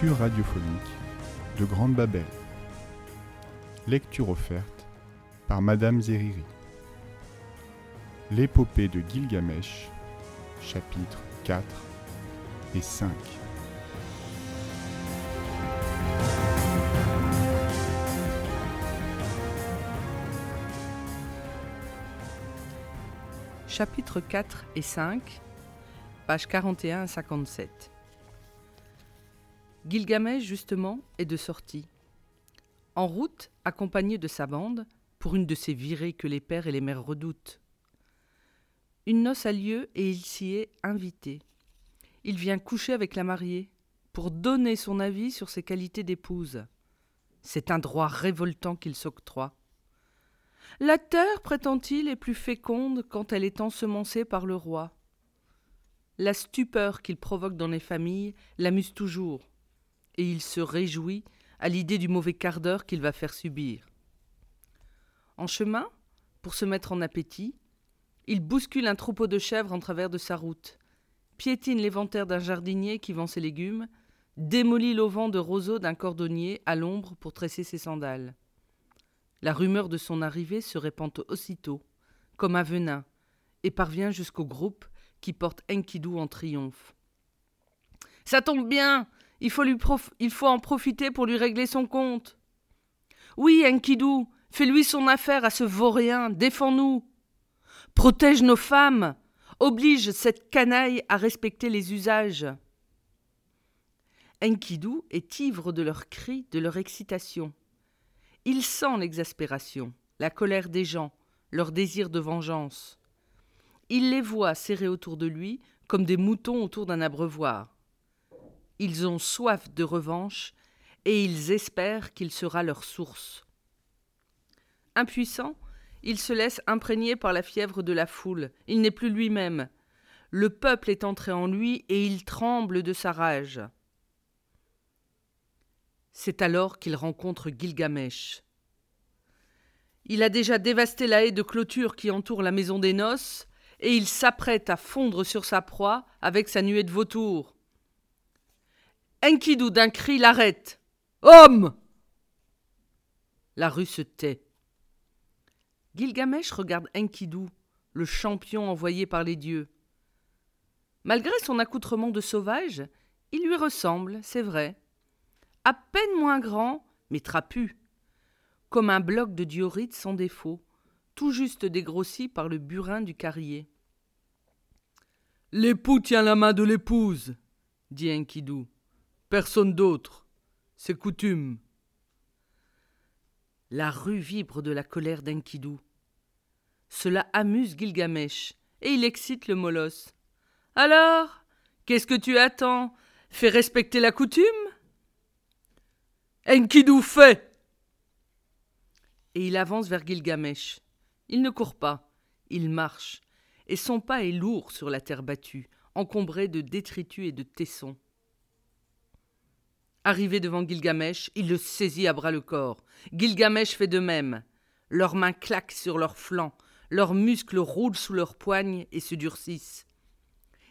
Les lectures radiophoniques de Grande Babel. Lecture offerte par Madame Zeriri. L'épopée de Gilgamesh, chapitres 4 et 5. Chapitres 4 et 5, pages 41 à 57. Gilgamesh, justement, est de sortie. En route, accompagné de sa bande, pour une de ces virées que les pères et les mères redoutent. Une noce a lieu et il s'y est invité. Il vient coucher avec la mariée pour donner son avis sur ses qualités d'épouse. C'est un droit révoltant qu'il s'octroie. La terre, prétend-il, est plus féconde quand elle est ensemencée par le roi. La stupeur qu'il provoque dans les familles l'amuse toujours, et il se réjouit à l'idée du mauvais quart d'heure qu'il va faire subir. En chemin, pour se mettre en appétit, il bouscule un troupeau de chèvres en travers de sa route, piétine l'éventaire d'un jardinier qui vend ses légumes, démolit l'auvent de roseaux d'un cordonnier à l'ombre pour tresser ses sandales. La rumeur de son arrivée se répand aussitôt, comme un venin, et parvient jusqu'au groupe qui porte Enkidu en triomphe. Ça tombe bien, il faut, en profiter pour lui régler son compte. Oui, Enkidu, fais-lui son affaire à ce vaurien, défends-nous. Protège nos femmes, oblige cette canaille à respecter les usages. Enkidu est ivre de leurs cris, de leur excitation. Il sent l'exaspération, la colère des gens, leur désir de vengeance. Il les voit serrés autour de lui comme des moutons autour d'un abreuvoir. Ils ont soif de revanche et ils espèrent qu'il sera leur source. Impuissant, il se laisse imprégner par la fièvre de la foule. Il n'est plus lui-même. Le peuple est entré en lui et il tremble de sa rage. C'est alors qu'il rencontre Gilgamesh. Il a déjà dévasté la haie de clôture qui entoure la maison des noces, et il s'apprête à fondre sur sa proie avec sa nuée de vautours. Enkidu d'un cri l'arrête. Homme La rue se tait. Gilgamesh regarde Enkidu, le champion envoyé par les dieux. Malgré son accoutrement de sauvage, il lui ressemble, c'est vrai à peine moins grand, mais trapu, comme un bloc de diorite sans défaut, tout juste dégrossi par le burin du carrier. L'époux tient la main de l'épouse, dit Enkidu. Personne d'autre. C'est coutume. La rue vibre de la colère d'Enkidu. Cela amuse Gilgamesh, et il excite le molosse. Alors, qu'est-ce que tu attends? Fais respecter la coutume? Enkidu fait Et il avance vers Gilgamesh. Il ne court pas, il marche, et son pas est lourd sur la terre battue, encombrée de détritus et de tessons. Arrivé devant Gilgamesh, il le saisit à bras le corps. Gilgamesh fait de même. Leurs mains claquent sur leurs flancs, leurs muscles roulent sous leurs poignes et se durcissent.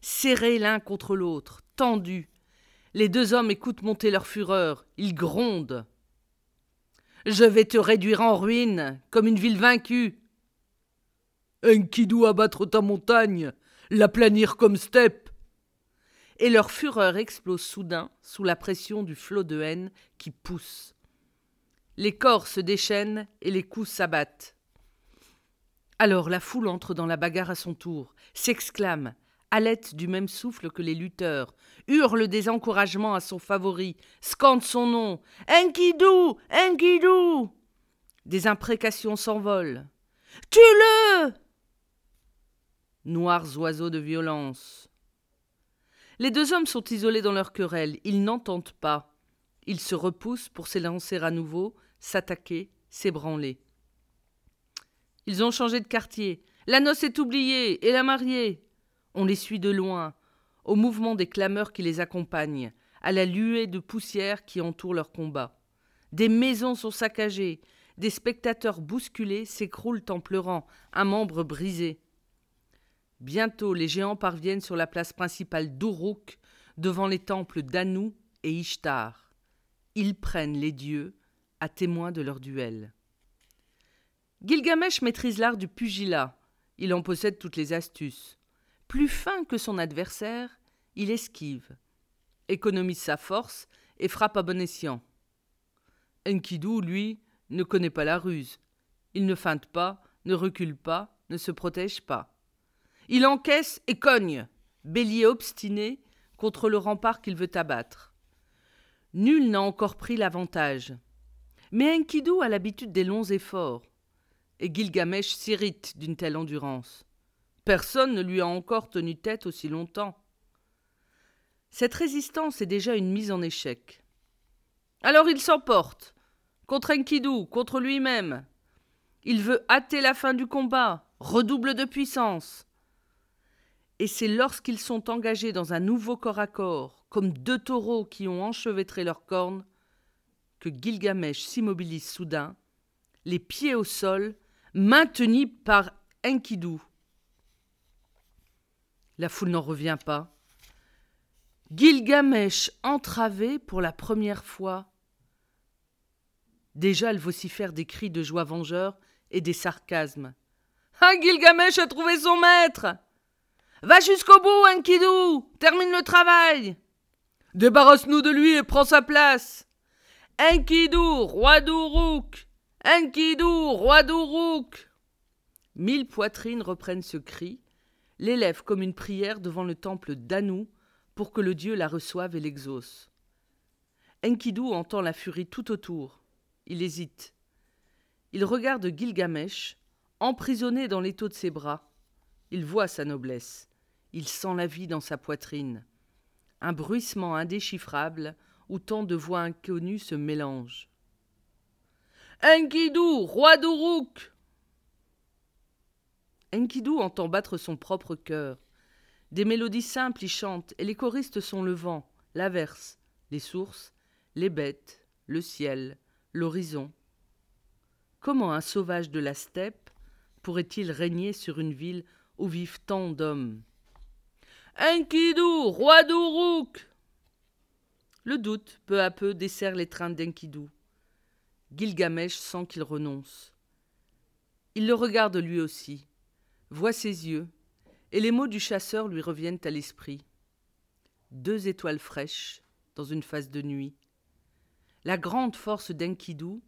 Serrés l'un contre l'autre, tendus, les deux hommes écoutent monter leur fureur, ils grondent. Je vais te réduire en ruine, comme une ville vaincue. Enkidu abattre ta montagne, l'aplanir comme steppe. Et leur fureur explose soudain sous la pression du flot de haine qui pousse. Les corps se déchaînent et les coups s'abattent. Alors la foule entre dans la bagarre à son tour, s'exclame, halète du même souffle que les lutteurs, hurle des encouragements à son favori, scande son nom. Enkidu Enkidu Des imprécations s'envolent. Tue-le Noirs oiseaux de violence. Les deux hommes sont isolés dans leur querelle, ils n'entendent pas. Ils se repoussent pour s'élancer à nouveau, s'attaquer, s'ébranler. Ils ont changé de quartier. La noce est oubliée, et la mariée. On les suit de loin, au mouvement des clameurs qui les accompagnent, à la luée de poussière qui entoure leur combat. Des maisons sont saccagées, des spectateurs bousculés s'écroulent en pleurant, un membre brisé. Bientôt les géants parviennent sur la place principale d'Uruk, devant les temples d'Anu et Ishtar. Ils prennent les dieux à témoin de leur duel. Gilgamesh maîtrise l'art du pugilat. Il en possède toutes les astuces. Plus fin que son adversaire, il esquive, économise sa force et frappe à bon escient. Enkidu, lui, ne connaît pas la ruse. Il ne feinte pas, ne recule pas, ne se protège pas. Il encaisse et cogne, bélier obstiné contre le rempart qu'il veut abattre. Nul n'a encore pris l'avantage. Mais Enkidu a l'habitude des longs efforts, et Gilgamesh s'irrite d'une telle endurance. Personne ne lui a encore tenu tête aussi longtemps. Cette résistance est déjà une mise en échec. Alors il s'emporte, contre Enkidu, contre lui-même. Il veut hâter la fin du combat, redouble de puissance. Et c'est lorsqu'ils sont engagés dans un nouveau corps à corps, comme deux taureaux qui ont enchevêtré leurs cornes, que Gilgamesh s'immobilise soudain, les pieds au sol, maintenus par Enkidu. La foule n'en revient pas. Gilgamesh entravé pour la première fois. Déjà, elle vocifère des cris de joie vengeurs et des sarcasmes. Ah, Gilgamesh a trouvé son maître Va jusqu'au bout, Enkidu Termine le travail Débarrasse-nous de lui et prends sa place Enkidu, roi d'Uruk Enkidu, roi d'Uruk Mille poitrines reprennent ce cri, l'élèvent comme une prière devant le temple d'Anu pour que le dieu la reçoive et l'exauce. Enkidu entend la furie tout autour. Il hésite. Il regarde Gilgamesh, emprisonné dans l'étau de ses bras. Il voit sa noblesse. Il sent la vie dans sa poitrine. Un bruissement indéchiffrable où tant de voix inconnues se mélangent. Enkidu, roi d'Uruk Enkidu entend battre son propre cœur. Des mélodies simples y chantent, et les choristes sont le vent, l'averse, les sources, les bêtes, le ciel, l'horizon. Comment un sauvage de la steppe pourrait-il régner sur une ville où vivent tant d'hommes? Enkidu, roi d'Uruk Le doute, peu à peu, dessert l'étreinte d'Enkidu. Gilgamesh sent qu'il renonce. Il le regarde lui aussi, voit ses yeux, et les mots du chasseur lui reviennent à l'esprit. Deux étoiles fraîches dans une phase de nuit. La grande force d'Enkidu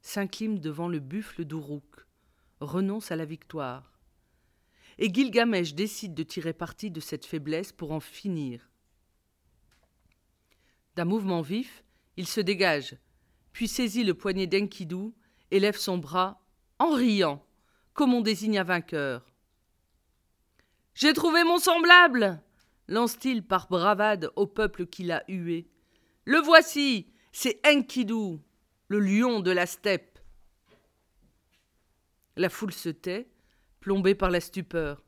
s'incline devant le buffle d'Uruk, renonce à la victoire et Gilgamesh décide de tirer parti de cette faiblesse pour en finir. D'un mouvement vif, il se dégage, puis saisit le poignet d'Enkidu et lève son bras en riant, comme on désigne un vainqueur. J'ai trouvé mon semblable lance-t-il par bravade au peuple qui l'a hué. Le voici, c'est Enkidu, le lion de la steppe. La foule se tait, plombé par la stupeur.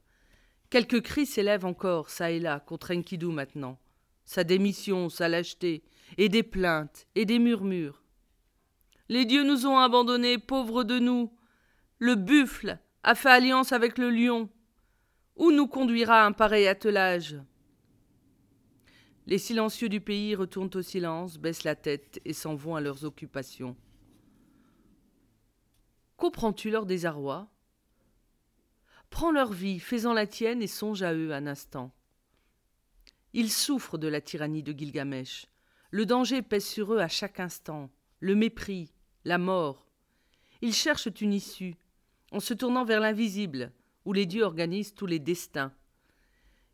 Quelques cris s'élèvent encore, çà et là, contre Enkidu maintenant. Sa démission, sa lâcheté, et des plaintes, et des murmures. Les dieux nous ont abandonnés, pauvres de nous. Le buffle a fait alliance avec le lion. Où nous conduira un pareil attelage? Les silencieux du pays retournent au silence, baissent la tête et s'en vont à leurs occupations. Comprends-tu leur désarroi Prends leur vie, fais-en la tienne et songe à eux un instant. Ils souffrent de la tyrannie de Gilgamesh. Le danger pèse sur eux à chaque instant, le mépris, la mort. Ils cherchent une issue, en se tournant vers l'invisible, où les dieux organisent tous les destins.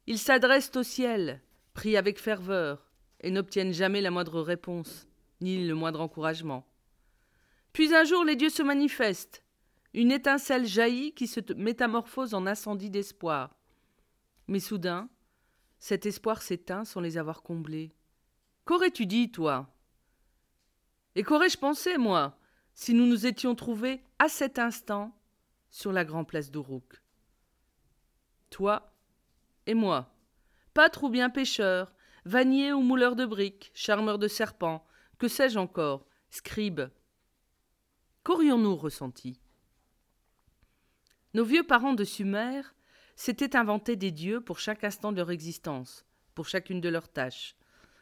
Ils s'adressent au ciel, prient avec ferveur, et n'obtiennent jamais la moindre réponse, ni le moindre encouragement. Puis un jour les dieux se manifestent, une étincelle jaillit qui se métamorphose en incendie d'espoir. Mais soudain, cet espoir s'éteint sans les avoir comblés. Qu'aurais-tu dit, toi? Et qu'aurais-je pensé, moi, si nous nous étions trouvés à cet instant sur la grande place d'Uruk Toi et moi, pâtre ou bien pêcheur, vannier ou mouleur de briques, charmeur de serpents, que sais-je encore, scribe. Qu'aurions-nous ressenti? Nos vieux parents de Sumer s'étaient inventés des dieux pour chaque instant de leur existence, pour chacune de leurs tâches,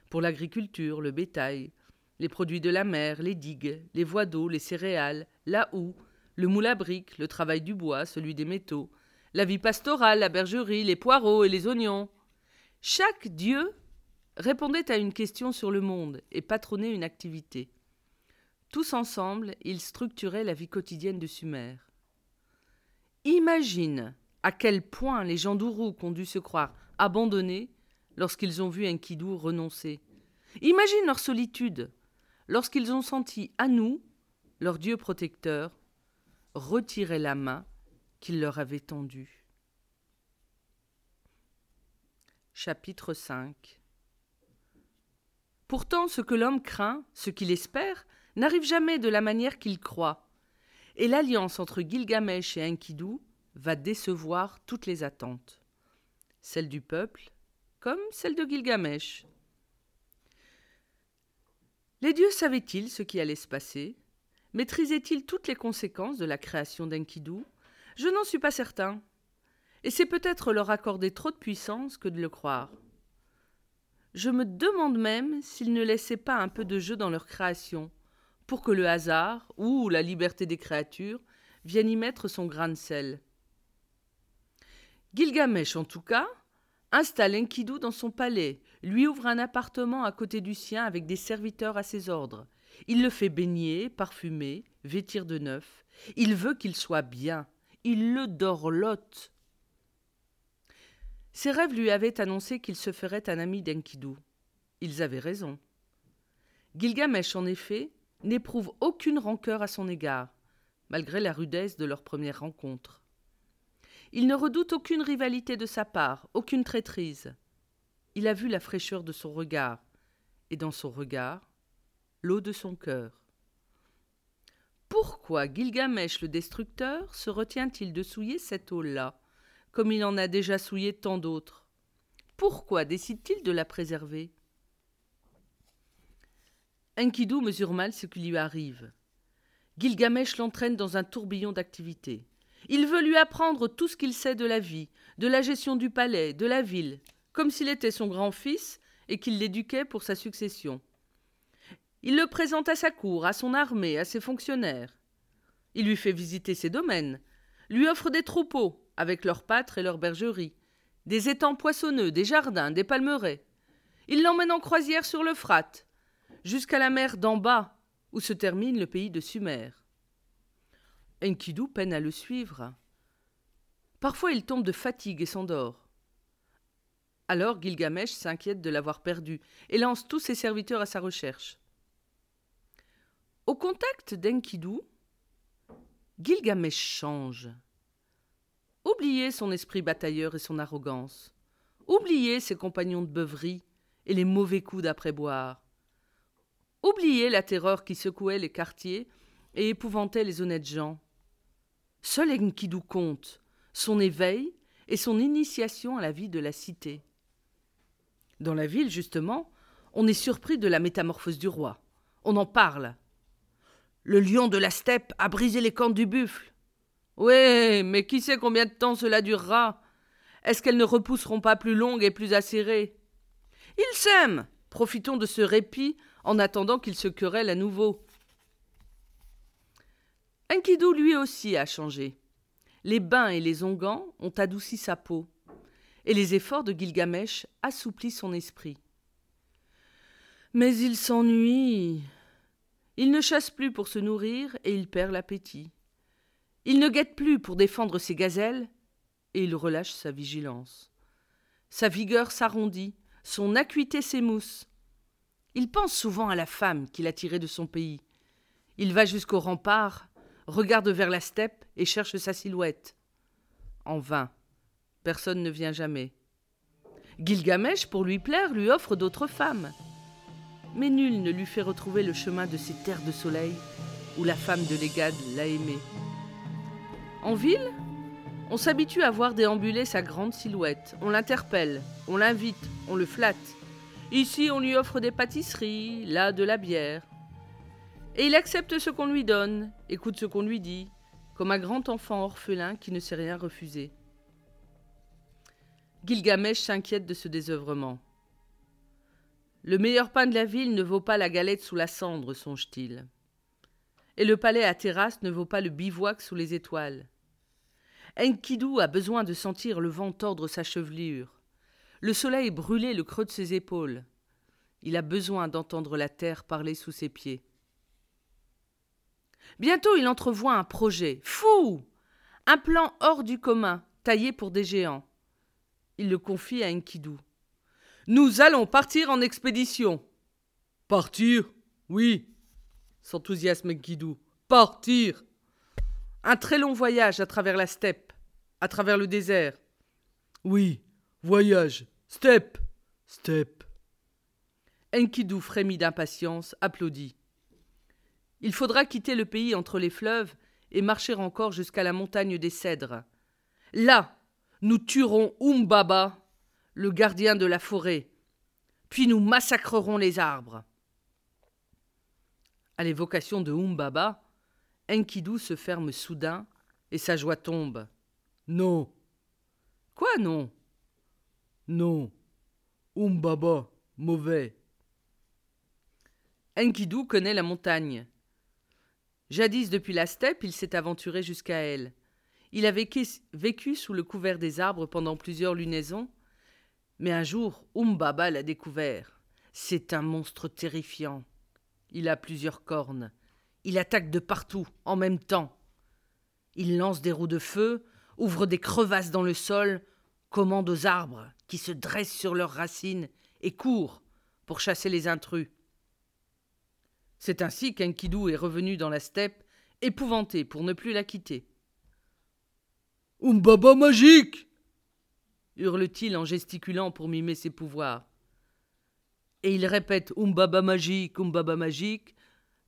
pour l'agriculture, le bétail, les produits de la mer, les digues, les voies d'eau, les céréales, la houe, le moule à briques, le travail du bois, celui des métaux, la vie pastorale, la bergerie, les poireaux et les oignons. Chaque dieu répondait à une question sur le monde et patronnait une activité. Tous ensemble, ils structuraient la vie quotidienne de Sumer. Imagine à quel point les gens d'Uruk ont dû se croire abandonnés lorsqu'ils ont vu Enkidu renoncer. Imagine leur solitude lorsqu'ils ont senti à nous, leur Dieu protecteur, retirer la main qu'il leur avait tendue. Chapitre 5 Pourtant, ce que l'homme craint, ce qu'il espère, n'arrive jamais de la manière qu'il croit, et l'alliance entre Gilgamesh et Enkidu va décevoir toutes les attentes, celles du peuple comme celles de Gilgamesh. Les dieux savaient-ils ce qui allait se passer? Maîtrisaient-ils toutes les conséquences de la création d'Enkidu? Je n'en suis pas certain. Et c'est peut-être leur accorder trop de puissance que de le croire. Je me demande même s'ils ne laissaient pas un peu de jeu dans leur création, pour que le hasard, ou la liberté des créatures, vienne y mettre son grain de sel. Gilgamesh, en tout cas, installe Enkidu dans son palais, lui ouvre un appartement à côté du sien avec des serviteurs à ses ordres. Il le fait baigner, parfumer, vêtir de neuf. Il veut qu'il soit bien. Il le dorlote. Ses rêves lui avaient annoncé qu'il se ferait un ami d'Enkidu. Ils avaient raison. Gilgamesh, en effet, n'éprouve aucune rancœur à son égard, malgré la rudesse de leur première rencontre. Il ne redoute aucune rivalité de sa part, aucune traîtrise. Il a vu la fraîcheur de son regard, et dans son regard, l'eau de son cœur. Pourquoi Gilgamesh le destructeur se retient-il de souiller cette eau-là, comme il en a déjà souillé tant d'autres? Pourquoi décide-t-il de la préserver? Enkidu mesure mal ce qui lui arrive. Gilgamesh l'entraîne dans un tourbillon d'activités. Il veut lui apprendre tout ce qu'il sait de la vie, de la gestion du palais, de la ville, comme s'il était son grand-fils et qu'il l'éduquait pour sa succession. Il le présente à sa cour, à son armée, à ses fonctionnaires. Il lui fait visiter ses domaines, lui offre des troupeaux, avec leurs pâtres et leurs bergeries, des étangs poissonneux, des jardins, des palmeraies. Il l'emmène en croisière sur l'Euphrate, jusqu'à la mer d'en bas, où se termine le pays de Sumer. Enkidu peine à le suivre. Parfois il tombe de fatigue et s'endort. Alors Gilgamesh s'inquiète de l'avoir perdu et lance tous ses serviteurs à sa recherche. Au contact d'Enkidu, Gilgamesh change. Oubliez son esprit batailleur et son arrogance. Oubliez ses compagnons de beuverie et les mauvais coups d'après-boire. Oubliez la terreur qui secouait les quartiers et épouvantait les honnêtes gens. Seul Enkidu compte, son éveil et son initiation à la vie de la cité. Dans la ville, justement, on est surpris de la métamorphose du roi. On en parle. Le lion de la steppe a brisé les cornes du buffle. Oui, mais qui sait combien de temps cela durera? Est-ce qu'elles ne repousseront pas plus longues et plus acérées? Ils s'aiment Profitons de ce répit en attendant qu'ils se querellent à nouveau. Enkidu lui aussi a changé. Les bains et les onguents ont adouci sa peau, et les efforts de Gilgamesh assouplissent son esprit. Mais il s'ennuie. Il ne chasse plus pour se nourrir et il perd l'appétit. Il ne guette plus pour défendre ses gazelles et il relâche sa vigilance. Sa vigueur s'arrondit, son acuité s'émousse. Il pense souvent à la femme qu'il a tirée de son pays. Il va jusqu'au rempart regarde vers la steppe et cherche sa silhouette. En vain. Personne ne vient jamais. Gilgamesh, pour lui plaire, lui offre d'autres femmes. Mais nul ne lui fait retrouver le chemin de ces terres de soleil où la femme de l'Égade l'a aimé. En ville, on s'habitue à voir déambuler sa grande silhouette. On l'interpelle, on l'invite, on le flatte. Ici, on lui offre des pâtisseries, là de la bière. Et il accepte ce qu'on lui donne, écoute ce qu'on lui dit, comme un grand enfant orphelin qui ne sait rien refuser. Gilgamesh s'inquiète de ce désœuvrement. Le meilleur pain de la ville ne vaut pas la galette sous la cendre, songe-t-il. Et le palais à terrasse ne vaut pas le bivouac sous les étoiles. Enkidu a besoin de sentir le vent tordre sa chevelure, le soleil brûler le creux de ses épaules. Il a besoin d'entendre la terre parler sous ses pieds. Bientôt il entrevoit un projet fou, un plan hors du commun, taillé pour des géants. Il le confie à Enkidu. Nous allons partir en expédition. Partir Oui, s'enthousiasme Enkidu. Partir Un très long voyage à travers la steppe, à travers le désert. Oui, voyage, steppe, steppe. Enkidu frémit d'impatience, applaudit. Il faudra quitter le pays entre les fleuves et marcher encore jusqu'à la montagne des cèdres. Là, nous tuerons Umbaba, le gardien de la forêt, puis nous massacrerons les arbres. À l'évocation de Umbaba, Enkidu se ferme soudain et sa joie tombe. Non. Quoi non? Non. Umbaba, mauvais. Enkidu connaît la montagne. Jadis depuis la steppe, il s'est aventuré jusqu'à elle. Il a vécu, sous le couvert des arbres pendant plusieurs lunaisons, mais un jour, Umbaba l'a découvert. C'est un monstre terrifiant. Il a plusieurs cornes. Il attaque de partout, en même temps. Il lance des roues de feu, ouvre des crevasses dans le sol, commande aux arbres, qui se dressent sur leurs racines, et court pour chasser les intrus. C'est ainsi qu'Enkidu est revenu dans la steppe, épouvanté pour ne plus la quitter. Umbaba magique hurle-t-il en gesticulant pour mimer ses pouvoirs. Et il répète Umbaba magique, Umbaba magique,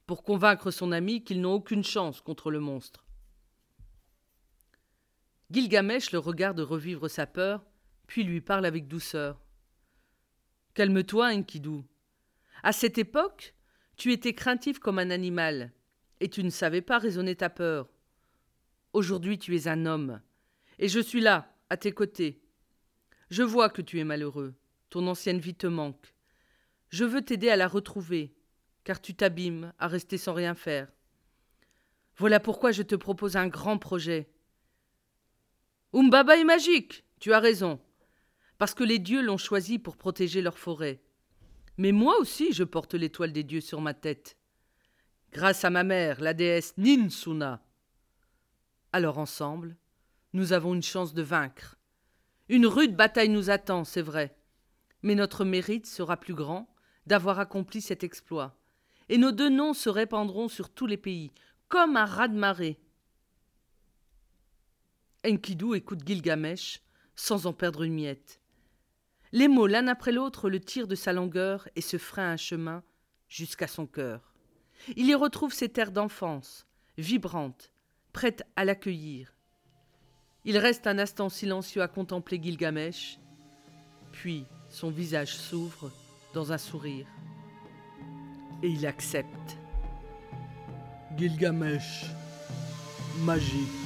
pour convaincre son ami qu'ils n'ont aucune chance contre le monstre. Gilgamesh le regarde revivre sa peur, puis lui parle avec douceur. Calme-toi, Enkidu. À cette époque, tu étais craintif comme un animal, et tu ne savais pas raisonner ta peur. Aujourd'hui tu es un homme, et je suis là, à tes côtés. Je vois que tu es malheureux, ton ancienne vie te manque. Je veux t'aider à la retrouver, car tu t'abîmes à rester sans rien faire. Voilà pourquoi je te propose un grand projet. Umbaba est magique, tu as raison, parce que les dieux l'ont choisi pour protéger leur forêt. Mais moi aussi je porte l'étoile des dieux sur ma tête. Grâce à ma mère, la déesse Ninsuna. Alors ensemble, nous avons une chance de vaincre. Une rude bataille nous attend, c'est vrai. Mais notre mérite sera plus grand d'avoir accompli cet exploit. Et nos deux noms se répandront sur tous les pays, comme un raz-de-marée. Enkidu écoute Gilgamesh sans en perdre une miette. Les mots l'un après l'autre le tirent de sa langueur et se freinent un chemin jusqu'à son cœur. Il y retrouve ses terres d'enfance, vibrantes, prêtes à l'accueillir. Il reste un instant silencieux à contempler Gilgamesh, puis son visage s'ouvre dans un sourire, et il accepte. Gilgamesh, magie.